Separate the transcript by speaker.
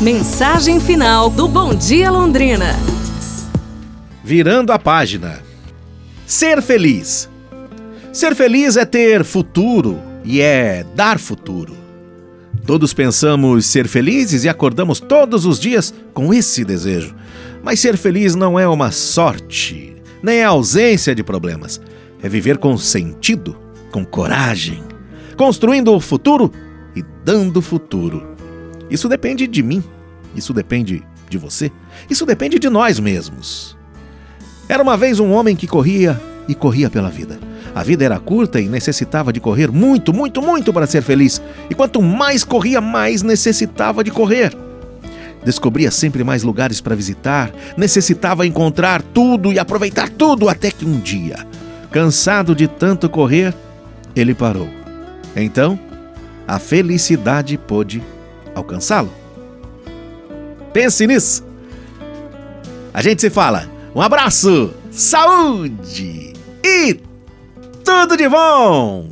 Speaker 1: Mensagem final do Bom Dia Londrina.
Speaker 2: Virando a página. Ser feliz. Ser feliz é ter futuro e é dar futuro. Todos pensamos ser felizes e acordamos todos os dias com esse desejo. Mas ser feliz não é uma sorte, nem é ausência de problemas. É viver com sentido, com coragem, construindo o futuro e dando futuro. Isso depende de mim, isso depende de você, isso depende de nós mesmos. Era uma vez um homem que corria e corria pela vida. A vida era curta e necessitava de correr muito, muito, muito para ser feliz. E quanto mais corria, mais necessitava de correr. Descobria sempre mais lugares para visitar, necessitava encontrar tudo e aproveitar tudo até que um dia, cansado de tanto correr, ele parou. Então, a felicidade pôde alcançá-lo. Pense nisso. A gente se fala. Um abraço, saúde e tudo de bom!